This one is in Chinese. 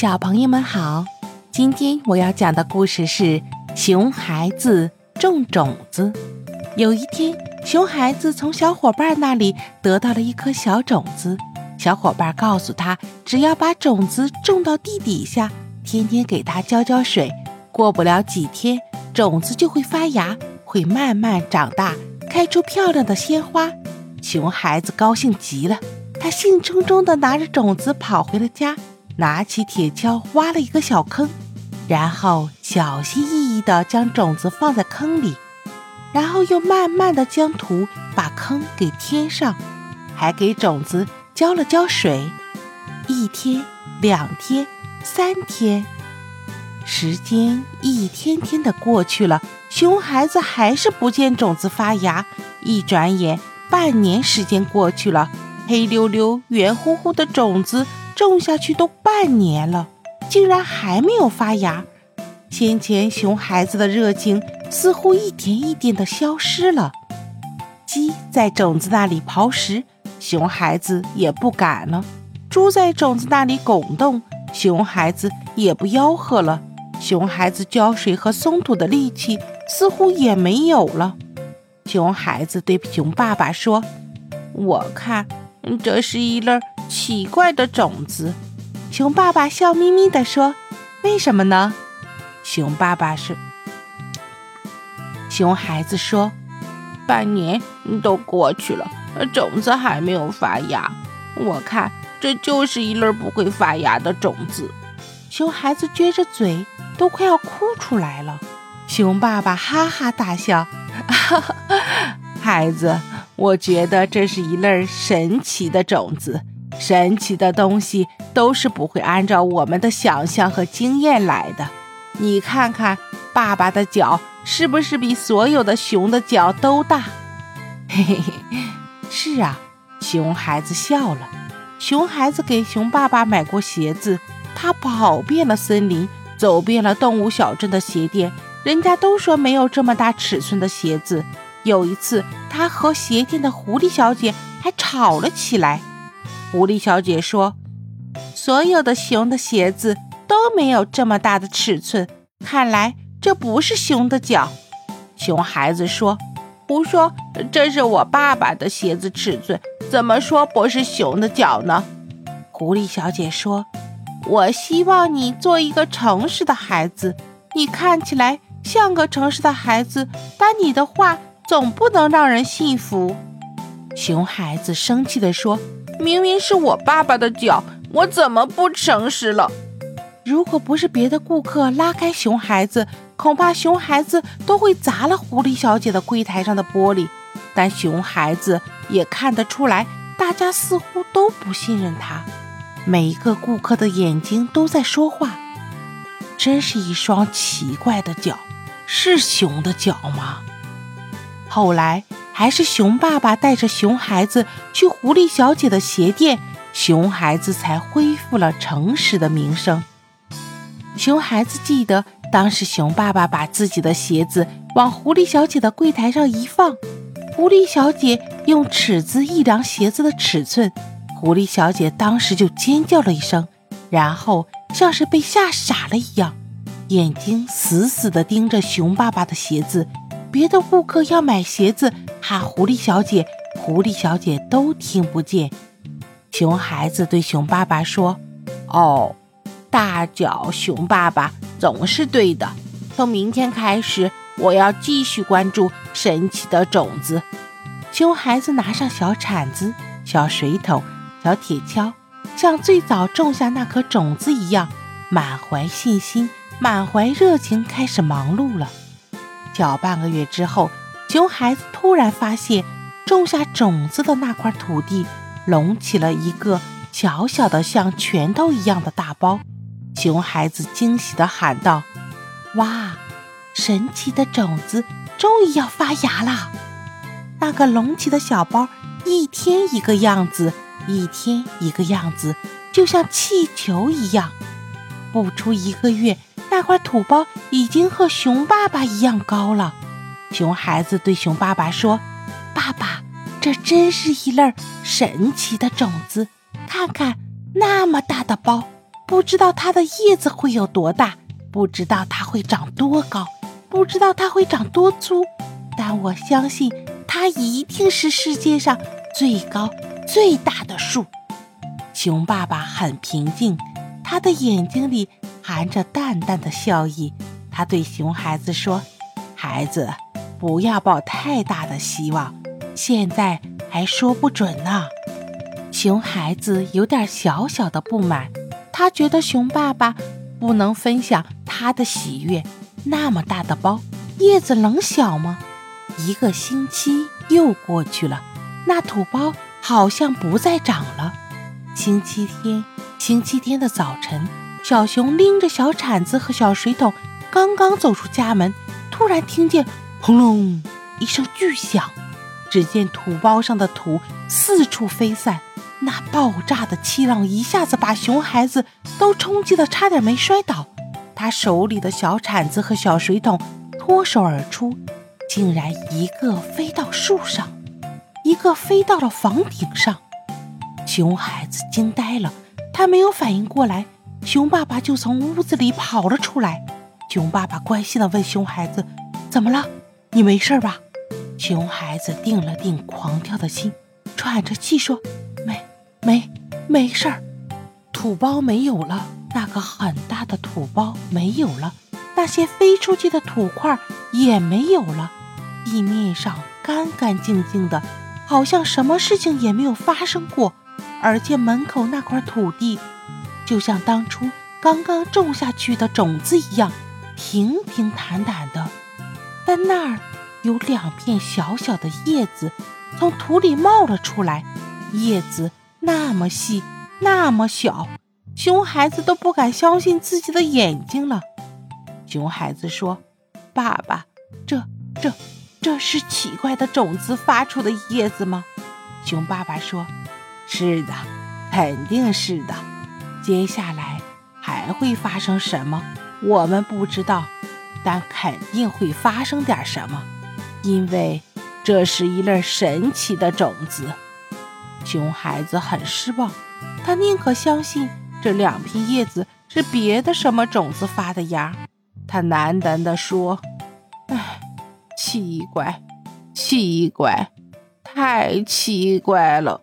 小朋友们好，今天我要讲的故事是《熊孩子种种子》。有一天，熊孩子从小伙伴那里得到了一颗小种子，小伙伴告诉他，只要把种子种到地底下，天天给它浇浇水，过不了几天，种子就会发芽，会慢慢长大，开出漂亮的鲜花。熊孩子高兴极了，他兴冲冲地拿着种子跑回了家。拿起铁锹挖了一个小坑，然后小心翼翼地将种子放在坑里，然后又慢慢地将土把坑给填上，还给种子浇了浇水。一天，两天，三天，时间一天天的过去了，熊孩子还是不见种子发芽。一转眼，半年时间过去了，黑溜溜、圆乎乎的种子。种下去都半年了，竟然还没有发芽。先前熊孩子的热情似乎一点一点的消失了。鸡在种子那里刨食，熊孩子也不敢了；猪在种子那里拱动，熊孩子也不吆喝了。熊孩子浇水和松土的力气似乎也没有了。熊孩子对熊爸爸说：“我看这是一粒。”奇怪的种子，熊爸爸笑眯眯地说：“为什么呢？”熊爸爸是熊孩子说：“半年都过去了，种子还没有发芽，我看这就是一粒不会发芽的种子。”熊孩子撅着嘴，都快要哭出来了。熊爸爸哈哈大笑：“哈哈，孩子，我觉得这是一粒神奇的种子。”神奇的东西都是不会按照我们的想象和经验来的。你看看，爸爸的脚是不是比所有的熊的脚都大？嘿 嘿嘿，是啊。熊孩子笑了。熊孩子给熊爸爸买过鞋子，他跑遍了森林，走遍了动物小镇的鞋店，人家都说没有这么大尺寸的鞋子。有一次，他和鞋店的狐狸小姐还吵了起来。狐狸小姐说：“所有的熊的鞋子都没有这么大的尺寸，看来这不是熊的脚。”熊孩子说：“胡说，这是我爸爸的鞋子尺寸，怎么说不是熊的脚呢？”狐狸小姐说：“我希望你做一个诚实的孩子，你看起来像个诚实的孩子，但你的话总不能让人信服。”熊孩子生气地说。明明是我爸爸的脚，我怎么不诚实了？如果不是别的顾客拉开熊孩子，恐怕熊孩子都会砸了狐狸小姐的柜台上的玻璃。但熊孩子也看得出来，大家似乎都不信任他。每一个顾客的眼睛都在说话。真是一双奇怪的脚，是熊的脚吗？后来。还是熊爸爸带着熊孩子去狐狸小姐的鞋店，熊孩子才恢复了诚实的名声。熊孩子记得，当时熊爸爸把自己的鞋子往狐狸小姐的柜台上一放，狐狸小姐用尺子一量鞋子的尺寸，狐狸小姐当时就尖叫了一声，然后像是被吓傻了一样，眼睛死死地盯着熊爸爸的鞋子。别的顾客要买鞋子，喊狐狸小姐，狐狸小姐都听不见。熊孩子对熊爸爸说：“哦，大脚熊爸爸总是对的。从明天开始，我要继续关注神奇的种子。”熊孩子拿上小铲子、小水桶、小铁锹，像最早种下那颗种子一样，满怀信心、满怀热情，开始忙碌了。小半个月之后，熊孩子突然发现，种下种子的那块土地隆起了一个小小的像拳头一样的大包。熊孩子惊喜地喊道：“哇，神奇的种子终于要发芽了！”那个隆起的小包一天一个样子，一天一个样子，就像气球一样。不出一个月。那块土包已经和熊爸爸一样高了。熊孩子对熊爸爸说：“爸爸，这真是一粒神奇的种子！看看那么大的包，不知道它的叶子会有多大，不知道它会长多高，不知道它会长多粗，但我相信它一定是世界上最高最大的树。熊爸爸很平静，他的眼睛里含着淡淡的笑意。他对熊孩子说：“孩子，不要抱太大的希望，现在还说不准呢。”熊孩子有点小小的不满，他觉得熊爸爸不能分享他的喜悦。那么大的包，叶子能小吗？一个星期又过去了，那土包好像不再长了。星期天，星期天的早晨，小熊拎着小铲子和小水桶。刚刚走出家门，突然听见“轰隆”一声巨响，只见土包上的土四处飞散，那爆炸的气浪一下子把熊孩子都冲击得差点没摔倒。他手里的小铲子和小水桶脱手而出，竟然一个飞到树上，一个飞到了房顶上。熊孩子惊呆了，他没有反应过来，熊爸爸就从屋子里跑了出来。熊爸爸关心地问熊孩子：“怎么了？你没事吧？”熊孩子定了定狂跳的心，喘着气说：“没，没，没事儿。土包没有了，那个很大的土包没有了，那些飞出去的土块也没有了，地面上干干净净的，好像什么事情也没有发生过。而且门口那块土地，就像当初刚刚种下去的种子一样。”平平坦坦的，但那儿有两片小小的叶子从土里冒了出来，叶子那么细，那么小，熊孩子都不敢相信自己的眼睛了。熊孩子说：“爸爸，这、这、这是奇怪的种子发出的叶子吗？”熊爸爸说：“是的，肯定是的。接下来还会发生什么？”我们不知道，但肯定会发生点什么，因为这是一粒神奇的种子。熊孩子很失望，他宁可相信这两片叶子是别的什么种子发的芽。他喃喃地说：“唉，奇怪，奇怪，太奇怪了。”